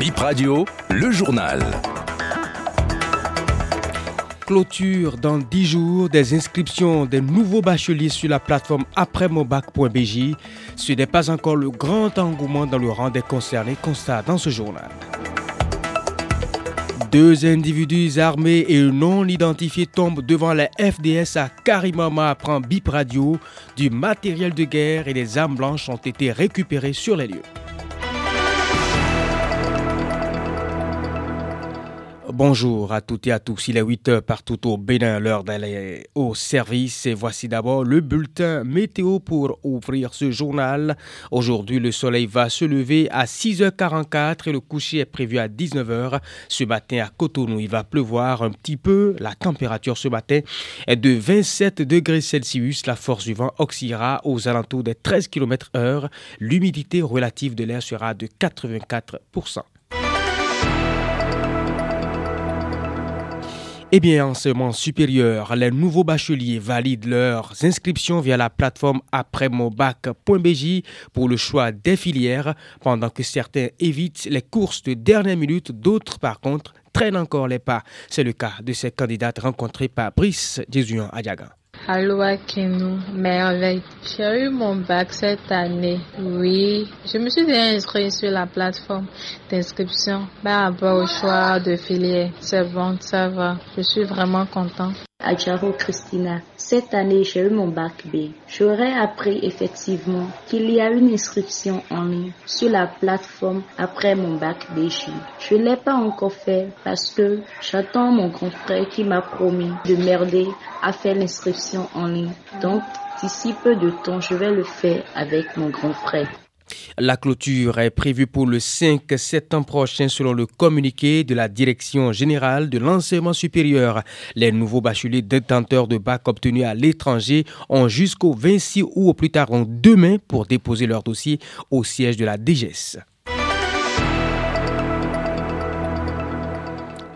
Bip Radio, le journal. Clôture dans 10 jours des inscriptions des nouveaux bacheliers sur la plateforme après-mon-bac.bj. Ce n'est pas encore le grand engouement dans le rang des concernés, constat dans ce journal. Deux individus armés et non identifiés tombent devant la FDS à Karimama apprend Bip Radio. Du matériel de guerre et des armes blanches ont été récupérés sur les lieux. Bonjour à toutes et à tous. Il est 8 heures partout au Bénin, l'heure d'aller au service. Et voici d'abord le bulletin météo pour ouvrir ce journal. Aujourd'hui, le soleil va se lever à 6h44 et le coucher est prévu à 19h. Ce matin à Cotonou, il va pleuvoir un petit peu. La température ce matin est de 27 degrés Celsius. La force du vent oscillera aux alentours des 13 km heure. L'humidité relative de l'air sera de 84%. Eh bien, enseignement supérieur, les nouveaux bacheliers valident leurs inscriptions via la plateforme après-mon-bac.bj pour le choix des filières, pendant que certains évitent les courses de dernière minute, d'autres, par contre, traînent encore les pas. C'est le cas de ces candidates rencontrées par Brice Jésuan Adiaga. Allô Akinou, merveille. J'ai eu mon bac cette année. Oui, je me suis déjà inscrite sur la plateforme d'inscription par rapport au choix de filière. C'est bon, ça va. Je suis vraiment content. Adjaro Christina, cette année j'ai eu mon bac B. J'aurais appris effectivement qu'il y a une inscription en ligne sur la plateforme après mon bac BJ. Je ne l'ai pas encore fait parce que j'attends mon grand frère qui m'a promis de merder à faire l'inscription en ligne. Donc d'ici peu de temps je vais le faire avec mon grand frère. La clôture est prévue pour le 5 septembre prochain selon le communiqué de la Direction générale de l'enseignement supérieur. Les nouveaux bacheliers détenteurs de bac obtenus à l'étranger ont jusqu'au 26 août au plus tard demain pour déposer leur dossier au siège de la DGS.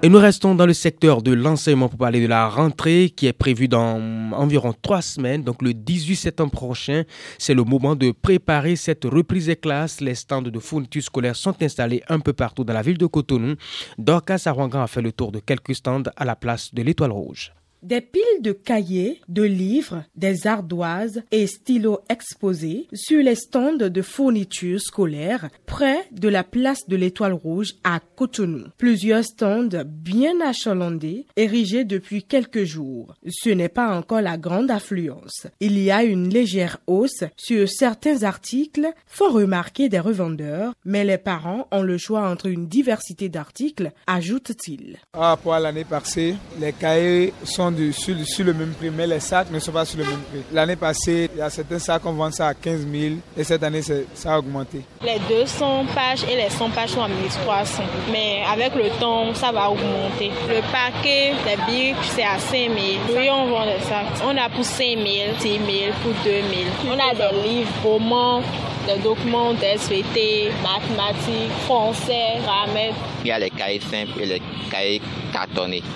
Et nous restons dans le secteur de l'enseignement pour parler de la rentrée qui est prévue dans environ trois semaines. Donc le 18 septembre prochain, c'est le moment de préparer cette reprise des classes. Les stands de fournitures scolaires sont installés un peu partout dans la ville de Cotonou. Dorcas Arwangan a fait le tour de quelques stands à la place de l'Étoile Rouge. Des piles de cahiers, de livres, des ardoises et stylos exposés sur les stands de fournitures scolaires près de la place de l'Étoile Rouge à Cotonou. Plusieurs stands bien achalandés, érigés depuis quelques jours. Ce n'est pas encore la grande affluence. Il y a une légère hausse sur certains articles, font remarquer des revendeurs, mais les parents ont le choix entre une diversité d'articles, ajoute-t-il. Ah, pour l'année passée, les cahiers sont sur, le même prix, mais les sacs ne sont pas sur le même prix. L'année passée, il y a certains sacs qu'on vend ça à 15 000 et cette année, ça a augmenté. Les 200 pages et les 100 pages sont à 1300, mais avec le temps, ça va augmenter. Le paquet des bics, c'est à 5 000. Oui, on vend des sacs. On a pour 5 000, 10 000, pour 2 000. On a des livres, romans, des documents d'SVT, mathématiques, français, grammaire. Il y a les cahiers simples et les cahiers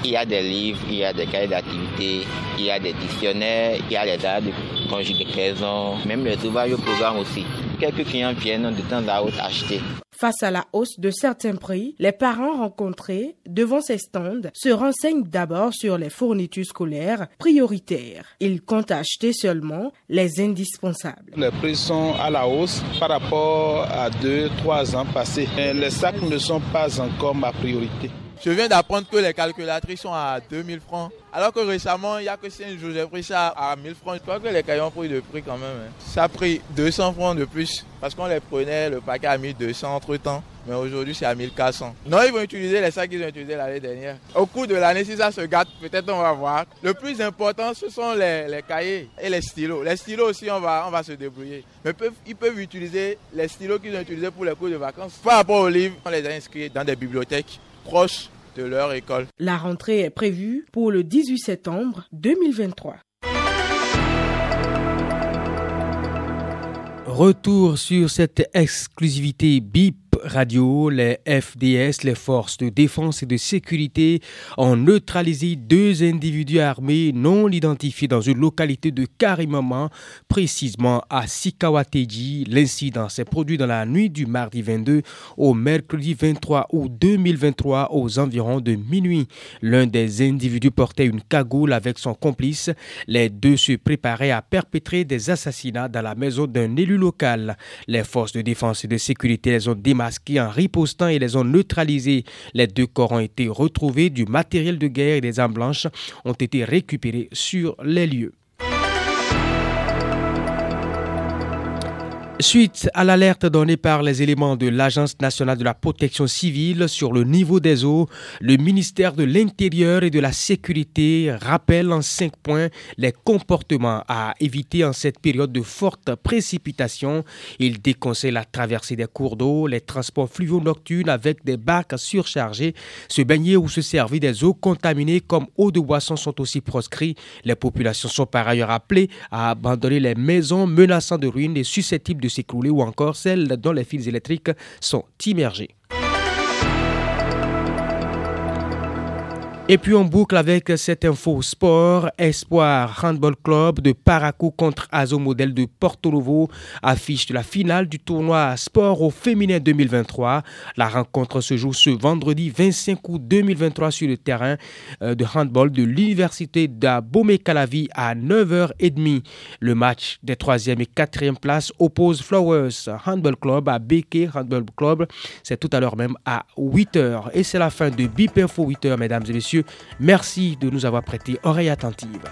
Il y a des livres, il y a des cahiers d'activité, il y a des dictionnaires, il y a les dates de conjugaison, même les ouvrages au programme aussi. Quelques clients viennent de temps à autre acheter. Face à la hausse de certains prix, les parents rencontrés devant ces stands se renseignent d'abord sur les fournitures scolaires prioritaires. Ils comptent acheter seulement les indispensables. Les prix sont à la hausse par rapport à deux, trois ans passés. Les sacs ne sont pas encore ma priorité. Je viens d'apprendre que les calculatrices sont à 2000 francs. Alors que récemment, il n'y a que 5 jours, j'ai pris ça à 1000 francs. Je crois que les cahiers ont pris de prix quand même. Hein. Ça a pris 200 francs de plus. Parce qu'on les prenait le paquet à 1200 entre temps. Mais aujourd'hui, c'est à 1400. Non, ils vont utiliser les sacs qu'ils ont utilisés l'année dernière. Au cours de l'année, si ça se gâte, peut-être on va voir. Le plus important, ce sont les, cahiers et les stylos. Les stylos aussi, on va, on va se débrouiller. Mais ils peuvent utiliser les stylos qu'ils ont utilisés pour les cours de vacances. Par rapport aux livres, on les a inscrits dans des bibliothèques proches de leur école. La rentrée est prévue pour le 18 septembre 2023. Retour sur cette exclusivité BIP Radio, les FDS, les forces de défense et de sécurité, ont neutralisé deux individus armés non identifiés dans une localité de Karimama, précisément à Sikawateji. L'incident s'est produit dans la nuit du mardi 22 au mercredi 23 août 2023 aux environs de minuit. L'un des individus portait une cagoule avec son complice. Les deux se préparaient à perpétrer des assassinats dans la maison d'un élu local. Les forces de défense et de sécurité les ont démasqués en ripostant et les ont neutralisés. Les deux corps ont été retrouvés, du matériel de guerre et des armes blanches ont été récupérés sur les lieux. Suite à l'alerte donnée par les éléments de l'Agence nationale de la protection civile sur le niveau des eaux, le ministère de l'Intérieur et de la Sécurité rappelle en cinq points les comportements à éviter en cette période de forte précipitation. Il déconseille la traversée des cours d'eau, les transports fluviaux nocturnes avec des barques surchargées, se baigner ou se servir des eaux contaminées comme eau de boisson sont aussi proscrits. Les populations sont par ailleurs appelées à abandonner les maisons menaçant de ruines et susceptibles de s'écrouler ou encore celles dont les fils électriques sont immergés. Et puis on boucle avec cette info sport. Espoir Handball Club de Parakou contre Azo Model de Porto Novo affiche la finale du tournoi sport au féminin 2023. La rencontre se joue ce vendredi 25 août 2023 sur le terrain euh, de handball de l'université d'Abomey-Calavi à 9h30. Le match des 3e et 4e places oppose Flowers Handball Club à Beke Handball Club. C'est tout à l'heure même à 8h. Et c'est la fin de BIP Info 8h, mesdames et Merci de nous avoir prêté oreille attentive.